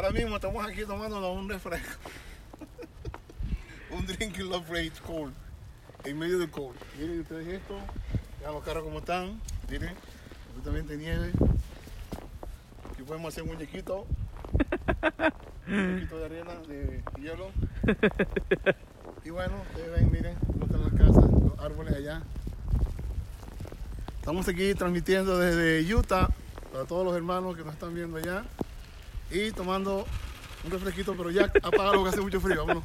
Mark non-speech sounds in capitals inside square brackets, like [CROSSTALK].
Ahora mismo estamos aquí tomándonos un refresco. [LAUGHS] un drinking love rage cold. En medio del cold. Miren ustedes esto. Vean los carros como están. Miren. Completamente nieve. Aquí podemos hacer un muñequito. Un muñequito de arena, de hielo. Y bueno, ustedes ven, miren, cómo están las casas, los árboles allá. Estamos aquí transmitiendo desde Utah para todos los hermanos que nos están viendo allá y tomando un refresquito, pero ya apágalo que hace mucho frío. Vámonos.